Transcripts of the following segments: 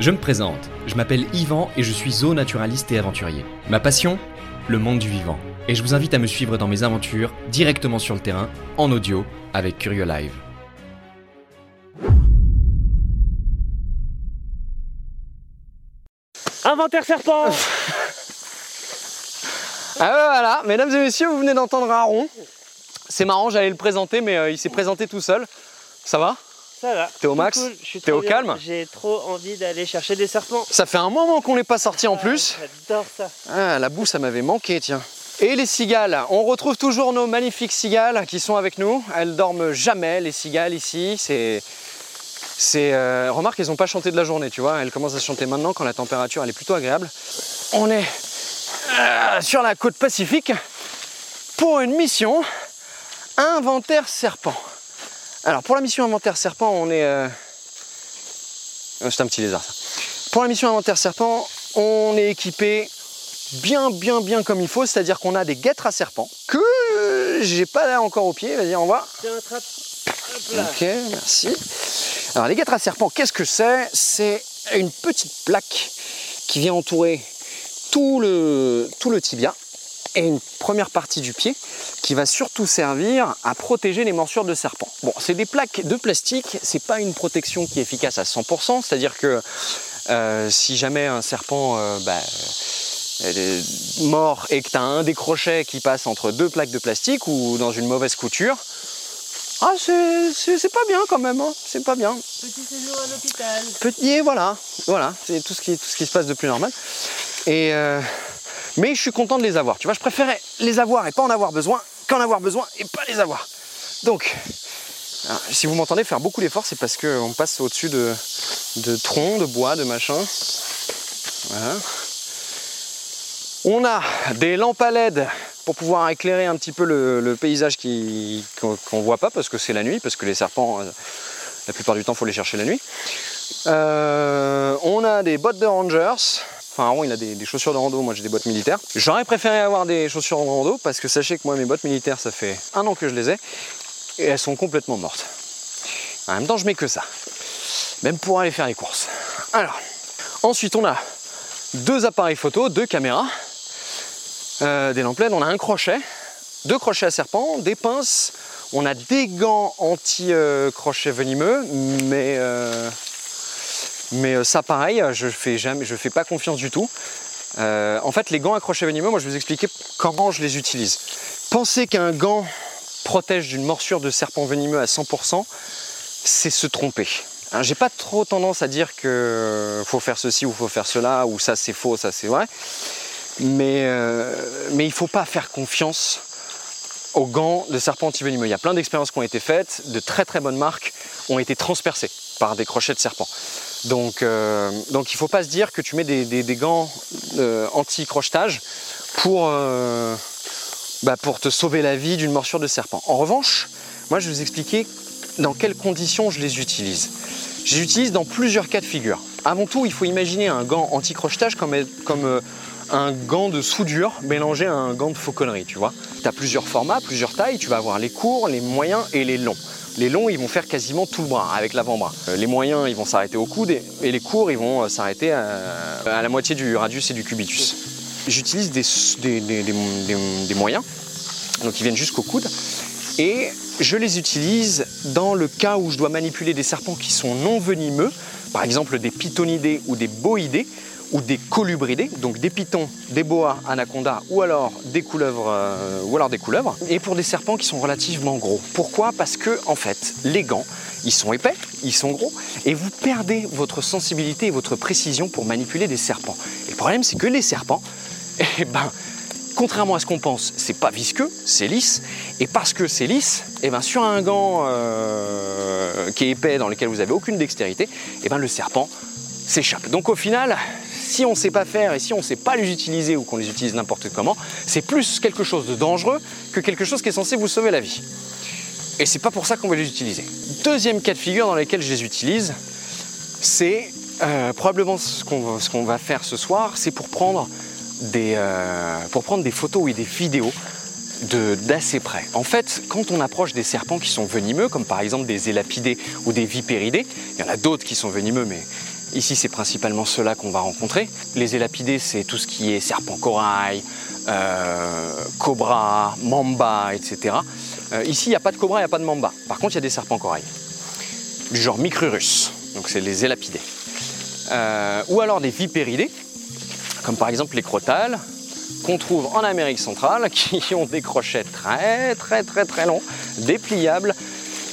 Je me présente, je m'appelle Yvan et je suis zoonaturaliste et aventurier. Ma passion? Le monde du vivant. Et je vous invite à me suivre dans mes aventures directement sur le terrain, en audio, avec Curio Live. Inventaire serpent Ah ouais, voilà, mesdames et messieurs, vous venez d'entendre Aaron. C'est marrant, j'allais le présenter, mais euh, il s'est présenté tout seul. Ça va? Ça va. T'es au max cool, T'es au bien. calme J'ai trop envie d'aller chercher des serpents. Ça fait un moment qu'on n'est pas sorti en plus. Ah, J'adore ça. Ah, la boue, ça m'avait manqué, tiens. Et les cigales, on retrouve toujours nos magnifiques cigales qui sont avec nous. Elles dorment jamais, les cigales ici. C'est. C'est. euh, remarque, elles n'ont pas chanté de la journée, tu vois. Elles commencent à chanter maintenant quand la température elle est plutôt agréable. On est euh, sur la côte pacifique pour une mission inventaire serpent. Alors, pour la mission inventaire serpent, on est. euh, oh, C'est un petit lézard, ça. Pour la mission inventaire serpent, on est équipé bien, bien, bien comme il faut, c'est-à-dire qu'on a des guêtres à serpents que j'ai pas là encore au pied. Vas-y, on va. Ok, merci. Alors, les guêtres à serpents, qu'est-ce que c'est? C'est une petite plaque qui vient entourer tout le, tout le tibia et une première partie du pied qui va surtout servir à protéger les morsures de serpents. Bon, c'est des plaques de plastique, c'est pas une protection qui est efficace à 100%, c'est-à-dire que euh, si jamais un serpent euh, bah, est mort et que tu as un des crochets qui passe entre deux plaques de plastique ou dans une mauvaise couture, ah c'est- pas bien quand même, hein, c'est pas bien. Petit séjour à l'hôpital. Petit, et voilà, voilà, c'est tout ce, qui, tout ce qui se passe de plus normal. Et euh, mais je suis content de les avoir. Tu vois, je préférais les avoir et pas en avoir besoin qu'en avoir besoin et pas les avoir. Donc, alors, si vous m'entendez faire beaucoup d'efforts, c'est parce qu'on passe au-dessus de, de troncs, de bois, de machin. Voilà. On a des lampes à LED pour pouvoir éclairer un petit peu le, paysage qu'on ne voit pas parce que c'est la nuit, parce que les serpents, euh, la plupart du temps, il faut les chercher la nuit. Euh, on a des bottes de rangers. Enfin, Aaron, il a des, chaussures de rando, moi j'ai des bottes militaires. J'aurais préféré avoir des chaussures de rando parce que sachez que moi, mes bottes militaires, ça fait un an que je les ai et elles sont complètement mortes. En même temps, je mets que ça. Même pour aller faire les courses. Alors, ensuite, on a deux appareils photo, deux caméras, euh, des lampes on a un crochet, deux crochets à serpent, des pinces, on a des gants anti-crochet venimeux, mais, euh, mais euh, ça pareil, je fais jamais, je fais pas confiance du tout. Euh, en fait, les gants à crochet venimeux, moi je vais vous expliquer comment je les utilise. Pensez qu'un gant protège d'une morsure de serpent venimeux à 100%, c'est se tromper. Hein, J'ai pas trop tendance à dire que faut faire ceci ou faut faire cela, ou ça c'est faux, ça c'est vrai. Mais, euh, mais il ne faut pas faire confiance aux gants de serpent antivenimeux. Il y a plein d'expériences qui ont été faites, de très très bonnes marques ont été transpercées par des crochets de serpent. Donc, euh, donc il ne faut pas se dire que tu mets des, gants euh, anti-crochetage pour, euh, bah, pour te sauver la vie d'une morsure de serpent. En revanche, moi je vais vous expliquer dans quelles conditions je les utilise. Je les utilise dans plusieurs cas de figure. Avant tout, il faut imaginer un gant anti-crochetage comme, un gant de soudure mélangé à un gant de fauconnerie, tu vois. Tu as plusieurs formats, plusieurs tailles, tu vas avoir les courts, les moyens et les longs. Les longs, ils vont faire quasiment tout le bras avec l'avant-bras. Euh, Les moyens, ils vont s'arrêter au coude et, les courts, ils vont euh, s'arrêter à, la moitié du radius et du cubitus. J'utilise des moyens, donc ils viennent jusqu'au coude, et je les utilise dans le cas où je dois manipuler des serpents qui sont non venimeux, par exemple des pythonidés ou des boïdés, ou des colubridés, donc des pitons, des boas, anacondas, ou alors des couleuvres, euh, ou alors des couleuvres, et pour des serpents qui sont relativement gros. Pourquoi? Parce que en fait, les gants, ils sont épais, ils sont gros, et vous perdez votre sensibilité et votre précision pour manipuler des serpents. Et le problème, c'est que les serpents, eh ben, contrairement à ce qu'on pense, c'est pas visqueux, c'est lisse. Et parce que c'est lisse, eh ben, sur un gant euh, qui est épais, dans lequel vous avez aucune dextérité, et ben le serpent s'échappe. Donc au final, si on ne sait pas faire et si on ne sait pas les utiliser ou qu'on les utilise n'importe comment, c'est plus quelque chose de dangereux que quelque chose qui est censé vous sauver la vie. Et c'est pas pour ça qu'on va les utiliser. Deuxième cas de figure dans lequel je les utilise, c'est euh, probablement ce qu'on va faire ce soir, c'est pour prendre des, euh, pour prendre des photos et des vidéos d'assez près. En fait, quand on approche des serpents qui sont venimeux, comme par exemple des élapidés ou des vipéridés, il y en a d'autres qui sont venimeux, mais ici c'est principalement ceux-là qu'on va rencontrer. Les élapidés, c'est tout ce qui est serpent corail, euh, cobra, mamba, etc. Euh, ici, il n'y a pas de cobra, il n'y a pas de mamba. Par contre, il y a des serpents corail, du genre micrurus, donc c'est les élapidés. Euh, ou alors des vipéridés, comme par exemple les crotales, qu'on trouve en Amérique centrale, qui ont des crochets très très très très longs, dépliables,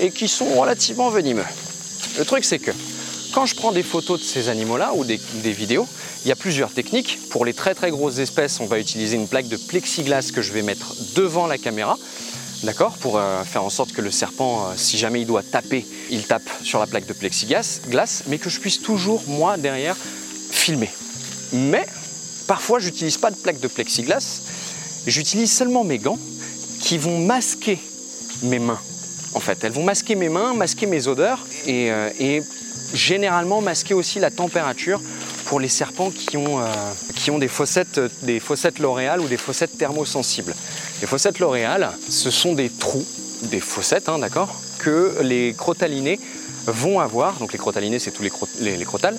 et qui sont relativement venimeux. Le truc c'est que quand je prends des photos de ces animaux-là ou des, vidéos, il y a plusieurs techniques. Pour les très très grosses espèces, on va utiliser une plaque de plexiglas que je vais mettre devant la caméra, d'accord, pour euh, faire en sorte que le serpent, euh, si jamais il doit taper, il tape sur la plaque de plexiglas, glace, mais que je puisse toujours moi derrière filmer. Mais parfois, j'utilise pas de plaque de plexiglas, j'utilise seulement mes gants qui vont masquer mes mains. En fait, elles vont masquer mes mains, masquer mes odeurs et, euh, et généralement masquer aussi la température pour les serpents qui ont, euh, des, fossettes, des fossettes L'Oréal ou des fossettes thermosensibles. Les fossettes L'Oréal, ce sont des trous, des fossettes, hein, d'accord, que les crotalinés vont avoir. Donc les crotalinés, c'est tous les, les- les crotales.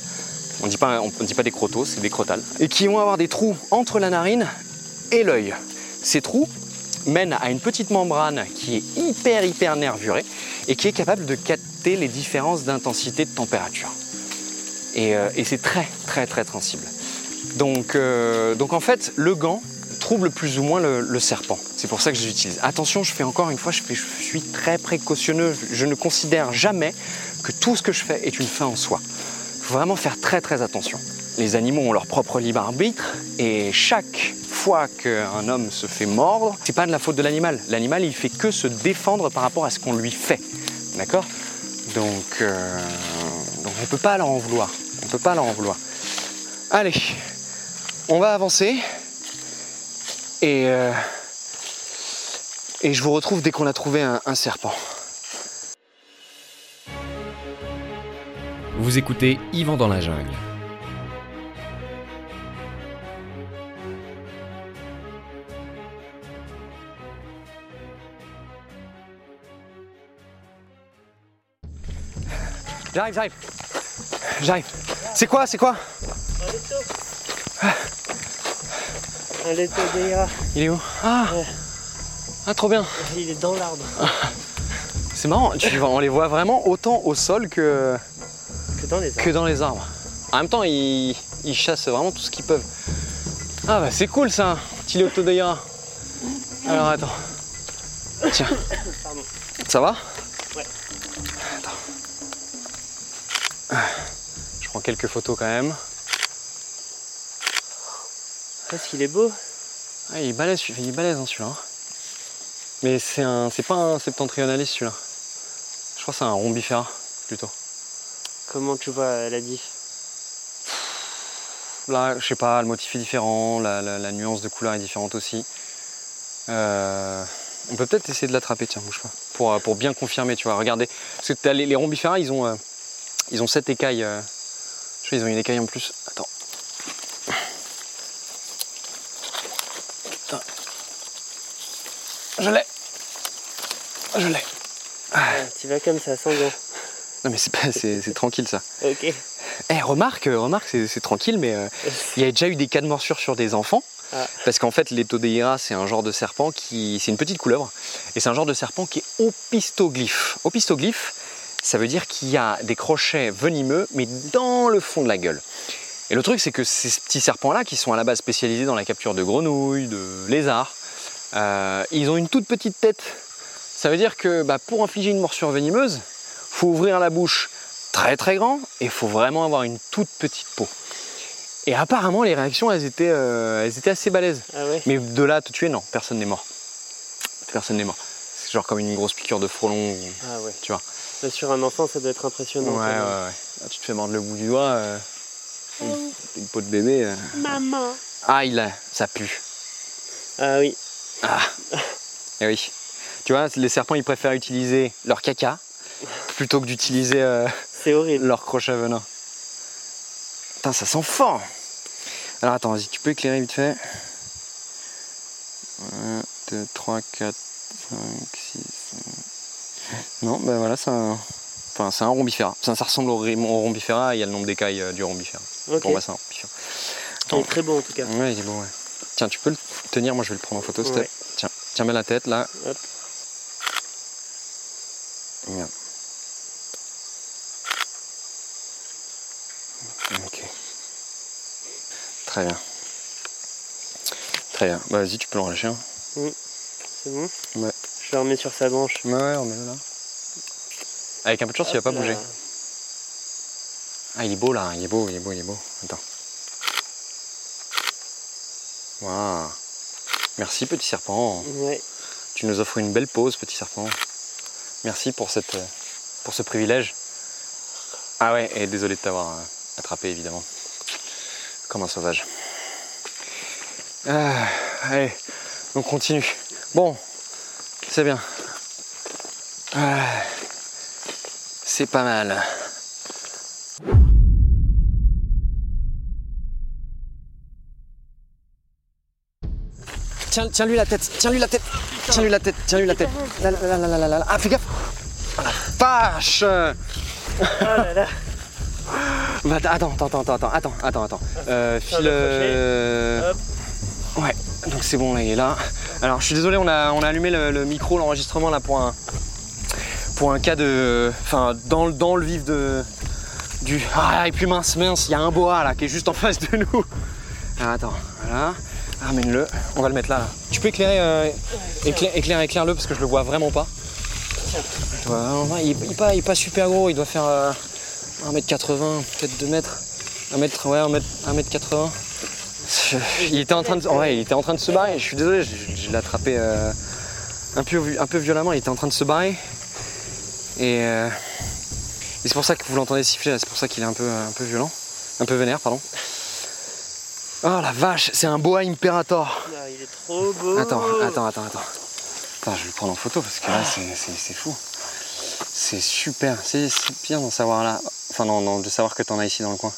On ne dit pas, on dit pas des crotos, c'est des crotales. Et qui vont avoir des trous entre la narine et l'œil. Ces trous mènent à une petite membrane qui est hyper hyper nervurée et qui est capable de capter les différences d'intensité de température. Et, euh, c'est très très très sensible. Donc, euh, donc en fait, le gant trouble plus ou moins le, serpent. C'est pour ça que je l'utilise. Attention, je fais encore une fois, je suis très précautionneux. Je ne considère jamais que tout ce que je fais est une fin en soi. Il faut vraiment faire très très attention. Les animaux ont leur propre libre arbitre et chaque fois qu'un homme se fait mordre, c'est pas de la faute de l'animal. L'animal, il fait que se défendre par rapport à ce qu'on lui fait. D'accord? Donc, euh, donc on peut pas leur en vouloir. On peut pas leur en vouloir. Allez, on va avancer et euh, et je vous retrouve dès qu'on a trouvé un serpent. Vous écoutez Yvan dans la jungle. J'arrive, j'arrive. J'arrive. C'est quoi, c'est quoi Un leto. Un leto d'Eira. Il est où Ah Ouais. Ah, trop bien. Il est dans l'arbre. C'est marrant, tu vois, on les voit vraiment autant au sol que, Que dans les que arbres. dans les arbres. En même temps, ils, ils chassent vraiment tout ce qu'ils peuvent. Ah bah c'est cool ça, petit Léotodeira. Alors attends. Tiens. Pardon. Ça va quelques photos quand même. Qu'est-ce qu'il est beau Ah, il est balèze, il est balèze hein, celui-là. Mais c'est un, c'est pas un septentrionalis celui-là. Je crois que c'est un rombifera plutôt. Comment tu vois la diff? Là, je sais pas, le motif est différent, la, la- la nuance de couleur est différente aussi. Euh, on peut peut-être essayer de l'attraper, tiens, bouge pas. Pour, euh, pour bien confirmer, tu vois. Regardez. Parce que t'as les, les rombifera, ils ont, euh, ils ont cette écaille. euh, je ont une écaille en plus. Attends. Putain. Je l'ai. Je l'ai. Ah, Tu vas comme ça, sans gants. Non mais c'est pas, c'est, tranquille ça. Ok. Eh, remarque, euh, remarque, c'est, tranquille, mais euh, il y a déjà eu des cas de morsure sur des enfants. Ah. Parce qu'en fait, les Todeira, c'est un genre de serpent qui. C'est une petite couleuvre. Et c'est un genre de serpent qui est opistoglyphe. Opistoglyphe, ça veut dire qu'il y a des crochets venimeux, mais dans le fond de la gueule. Et le truc, c'est que ces petits serpents-là, qui sont à la base spécialisés dans la capture de grenouilles, de lézards, euh, ils ont une toute petite tête. Ça veut dire que bah, pour infliger une morsure venimeuse, faut ouvrir la bouche très très grand et il faut vraiment avoir une toute petite peau. Et apparemment, les réactions, elles étaient, euh, elles étaient assez balèzes. Ah ouais Mais de là à te tuer, non, personne n'est mort. Personne n'est mort. C'est genre comme une grosse piqûre de frelon, Ah ouais. tu vois. Là, Sur un enfant, ça doit être impressionnant. Ouais, ouais, ouais. Là, tu te fais mordre le bout du doigt. euh, une, une peau de bébé. euh. Maman Ah, il a, ça pue. Ah oui. Eh oui. Tu vois, les serpents, ils préfèrent utiliser leur caca plutôt que d'utiliser euh, C'est horrible. leur crochet venin. Putain, ça sent fort. Alors attends, vas-y, tu peux éclairer vite fait. 1, 2, 3, 4, 5, 6. Non, ben voilà, c'est un. Enfin, c'est un rombifera. Ça, ça ressemble au, au rombifera, il y a le nombre d'écailles euh, du rombifera. Ok. Bon, bah, c'est un rombifera. Il est très bon en tout cas. Ouais, il est beau, ouais. Tiens, tu peux le tenir, moi je vais le prendre en photo, Ouais. Tiens, tiens bien la tête là. Hop. Ok. Très bien. Très bien. Bah vas-y, tu peux le relâcher. Hein. C'est bon? Ouais. Je le remets sur sa branche. Ouais, ouais, remets-le là. Avec un peu de chance, il va Hop pas là. bouger. Ah, il est beau là, il est beau, il est beau, il est beau. Attends. Waouh. Merci, petit serpent. Ouais. Tu nous offres une belle pause, petit serpent. Merci pour, cette, euh, pour ce privilège. Ah ouais, et désolé de t'avoir euh, attrapé, évidemment. Comme un sauvage. Ah, allez, on continue. Bon, c'est bien. Ah, c'est pas mal. Tiens, tiens-lui la tête, tiens-lui la tête, tiens-lui la tête, tiens-lui la tête. Là, là, là, là, là, là, là, là. Ah, fais gaffe. Ah, la vache Oh là là. Bah, attends, attends, attends, attends, attends, attends, attends. Euh, file. le euh. Ouais, donc c'est bon, là, il est là. Alors, je suis désolé, on a, on a allumé le, le micro, l'enregistrement là pour un, pour un cas de, enfin, dans, le- dans le vif de, du. Ah, et puis mince, mince, il y a un boa là qui est juste en face de nous. Alors, attends, voilà, ramène-le. On va le mettre là. Tu peux éclairer, euh, éclaire, éclaire, éclaire-le parce que je le vois vraiment pas. Vois, il, il pas, il est pas super gros, il doit faire euh, 1m80, peut-être 2 mètres. 1 mètre, ouais, 1 mètre, 1 mètre 80. Je- Il était en train de, ouais, il était en train de se barrer. Je suis désolé, je, l'ai attrapé euh, un peu violemment. Il était en train de se barrer. Et, euh, et c'est pour ça que vous l'entendez siffler. C'est pour ça qu'il est un peu, un peu violent, un peu vénère, pardon. Oh la vache, c'est un boa imperator. Ah, il est trop beau. Attends, attends, attends, attends. Attends, je vais le prendre en photo parce que là, c'est- fou. C'est super. C'est c'est bien d'en savoir là. Enfin, non, non, de savoir que t'en as ici dans le coin.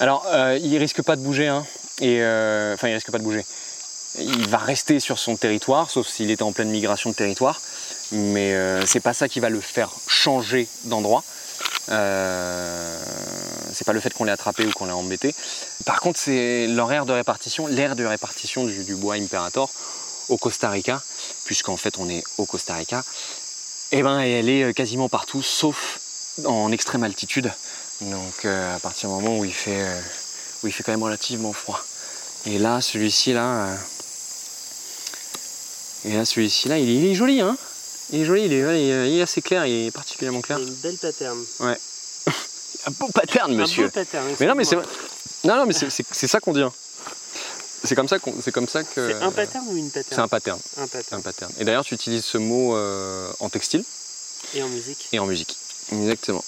Alors, euh, il risque pas de bouger, hein. Et euh, enfin, il risque pas de bouger. Il va rester sur son territoire, sauf s'il était en pleine migration de territoire. Mais euh, c'est pas ça qui va le faire changer d'endroit. Euh, c'est pas le fait qu'on l'ait attrapé ou qu'on l'ait embêté. Par contre, c'est leur aire de répartition, l'aire de répartition du, bois Imperator au Costa Rica, puisqu'en fait on est au Costa Rica. Et ben, elle est quasiment partout, sauf en extrême altitude. Donc euh, à partir du moment où il fait, euh, où il fait quand même relativement froid. Et là, celui-ci là, euh, et là celui-ci là, il il est joli, hein. Il est joli, il est, il est- il est assez clair, il est particulièrement clair. Il a une belle pattern. Un beau pattern, monsieur. Un beau pattern. Mais non, mais c'est. Non, non, mais c'est- ça qu'on dit. hein. C'est comme ça qu'on, c'est comme ça que. C'est un pattern ou une pattern? C'est un pattern, Un pattern. un pattern. Et d'ailleurs, tu utilises ce mot euh, en textile Et en musique. et en musique. Exactement.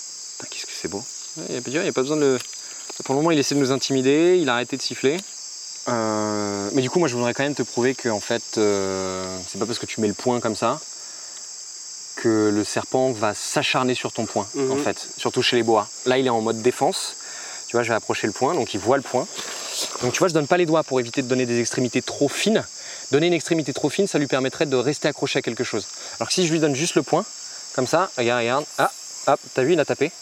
Qu'est-ce que c'est beau. Il n'y a, pas besoin de. Pour le moment, il essaie de nous intimider. Il a arrêté de siffler. Euh, mais du coup, moi, je voudrais quand même te prouver que en fait, euh, c'est pas parce que tu mets le poing comme ça que le serpent va s'acharner sur ton poing, Mhm. en fait, surtout chez les bois. Là, il est en mode défense. Tu vois, je vais approcher le poing, donc il voit le poing. Donc tu vois, je donne pas les doigts pour éviter de donner des extrémités trop fines. Donner une extrémité trop fine, ça lui permettrait de rester accroché à quelque chose. Alors que si je lui donne juste le poing, comme ça, regarde, regarde, ah, hop, t'as vu, il a tapé.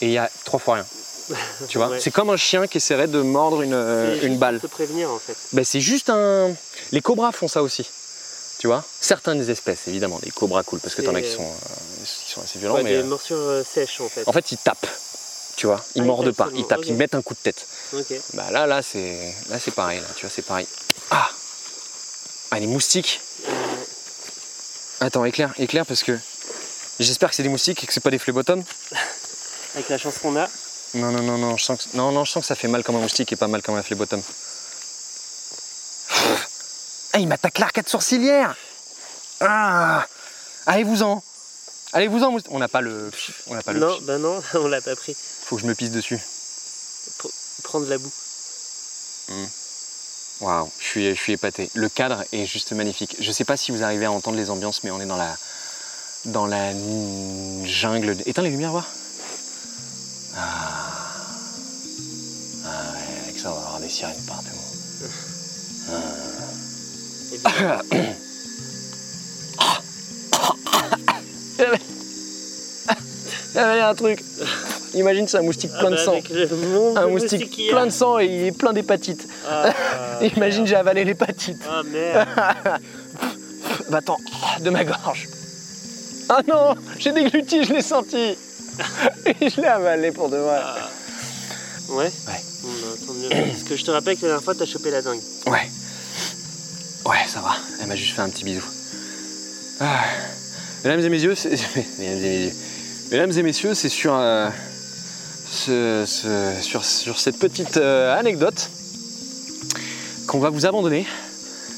Et il y a trois fois rien. Tu vois, Ouais. c'est comme un chien qui essaierait de mordre une, euh, une balle. Te prévenir en fait. Ben, c'est juste un. Les cobras font ça aussi. Tu vois Certaines espèces, évidemment, des cobras cool, parce que t'en as qui sont, euh, qui sont assez violents, Ouais, mais. des morsures euh, sèches en fait. En fait, ils tapent. Tu vois Ils Ah, mordent pas, ils tapent, ils mettent un coup de tête. Bah là, là, c'est. Là, c'est pareil, là, tu vois, c'est pareil. Ah Ah, les moustiques Attends, éclaire, éclaire, parce que. J'espère que c'est des moustiques et que c'est pas des phlébotomes. avec la chance qu'on a. Non, non, non, non, je sens que, non, non, je sens que ça fait mal comme un moustique et pas mal comme un phlébotome. Ah, il m'attaque l'arcade sourcilière Ah Allez-vous-en Allez, vous en moustique. On n'a pas le. On n'a pas le. Non, bah non, on l'a pas pris. Faut que je me pisse dessus. Prendre la boue. Waouh, je suis, je suis épaté. Le cadre est juste magnifique. Je sais pas si vous arrivez à entendre les ambiances, mais on est dans la, dans la jungle. Éteins les lumières, voir. Ah. Ah ouais, avec ça, on va avoir des sirènes partout. Il y avait un truc. Imagine, c'est un moustique ah plein de bah, sang. le monde Un de moustique plein de sang et il est plein d'hépatite. Ah, Imagine, j'ai avalé l'hépatite. Ah merde. Bah attends, de ma gorge. Ah non, j'ai dégluti, je l'ai senti. Et je l'ai avalé pour de vrai. Ouais Ouais. Bon, bah, tant mieux. Parce que je te rappelle que la dernière fois, t'as chopé la dingue. Ouais. Ouais. Elle m'a juste fait un petit bisou. Ah. Mesdames et messieurs, c'est... Mesdames et messieurs. C'est sur, euh, cette petite euh, anecdote qu'on va vous abandonner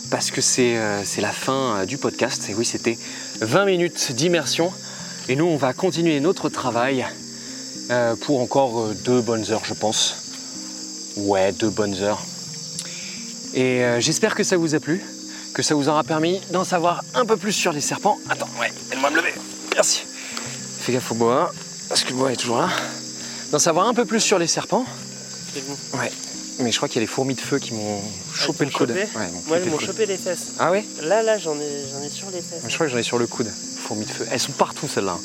parce que c'est euh, la fin du podcast. Et oui, c'était 20 minutes d'immersion. Et nous, on va continuer notre travail pour encore deux bonnes heures, je pense. Ouais, deux bonnes heures. Et j'espère que ça vous a plu, que ça vous aura permis d'en savoir un peu plus sur les serpents. Attends, ouais, aide-moi à me lever. Merci. Fais gaffe au bois, parce que le bois est toujours là. D'en savoir un peu plus sur les serpents. C'est bon. Ouais. Mais je crois qu'il y a les fourmis de feu qui m'ont chopé le coude. chopé Ouais, Moi, le m'ont chopé les fesses. Ah ouais? Là, là, j'en ai, j'en ai sur les fesses. Je crois que j'en ai sur le coude. Fourmis de feu. Elles sont partout celles-là.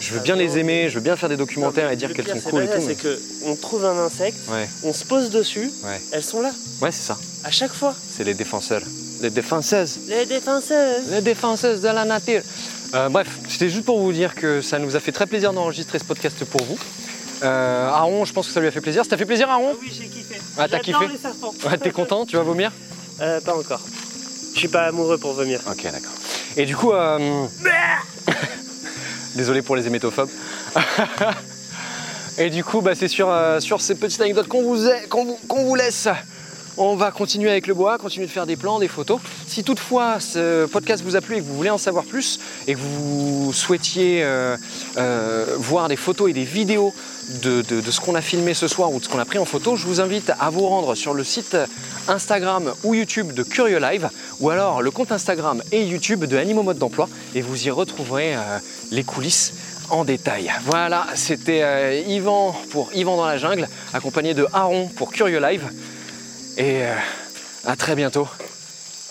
Je veux bien les aimer, je veux bien faire des documentaires Non, mais et dire le qu'elles sont c'est cool et tout. C'est que on trouve un insecte, mais- Ouais, on se pose dessus, ouais. elles sont là, Ouais, c'est ça. À chaque fois. C'est les défenseurs. Les défenseuses. Les défenseuses. Les défenseuses de la nature. Euh, bref, c'était juste pour vous dire que ça nous a fait très plaisir d'enregistrer ce podcast pour vous. Euh, Aaron, je pense que ça lui a fait plaisir. Ça t'a fait plaisir, Ah Aaron oui, j'ai kiffé. Ah, t'as kiffé les serpents. Ouais, t'es content Tu vas vomir Euh, Pas encore. Je suis pas amoureux pour vomir. Ok, d'accord. Et du coup, euh, désolé pour les hémétophobes. Et du coup, bah, c'est sur, euh, sur ces petites anecdotes qu'on vous, est- vous laisse. On va continuer avec le bois, continuer de faire des plans, des photos. Si toutefois ce podcast vous a plu et que vous voulez en savoir plus et que vous souhaitiez euh, euh, voir des photos et des vidéos de, ce qu'on a filmé ce soir ou de ce qu'on a pris en photo, je vous invite à vous rendre sur le site Instagram ou YouTube de Curieux Live ou alors le compte Instagram et YouTube de Animaux Mode d'Emploi et vous y retrouverez euh, les coulisses en détail. Voilà, c'était Yvan pour Yvan dans la jungle, accompagné de Aaron pour Curieux Live. Et euh, à très bientôt.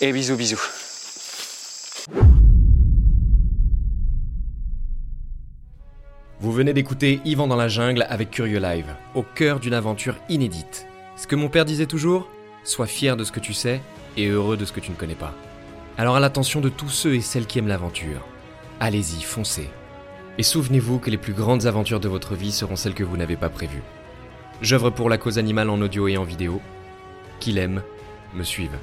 Et bisous bisous. Vous venez d'écouter Yvan dans la jungle avec Curieux Live, au cœur d'une aventure inédite. Ce que mon père disait toujours Sois fier de ce que tu sais et heureux de ce que tu ne connais pas. Alors à l'attention de tous ceux et celles qui aiment l'aventure, allez-y, foncez. Et souvenez-vous que les plus grandes aventures de votre vie seront celles que vous n'avez pas prévues. J'œuvre pour la cause animale en audio et en vidéo. Qu'il aime, me suive.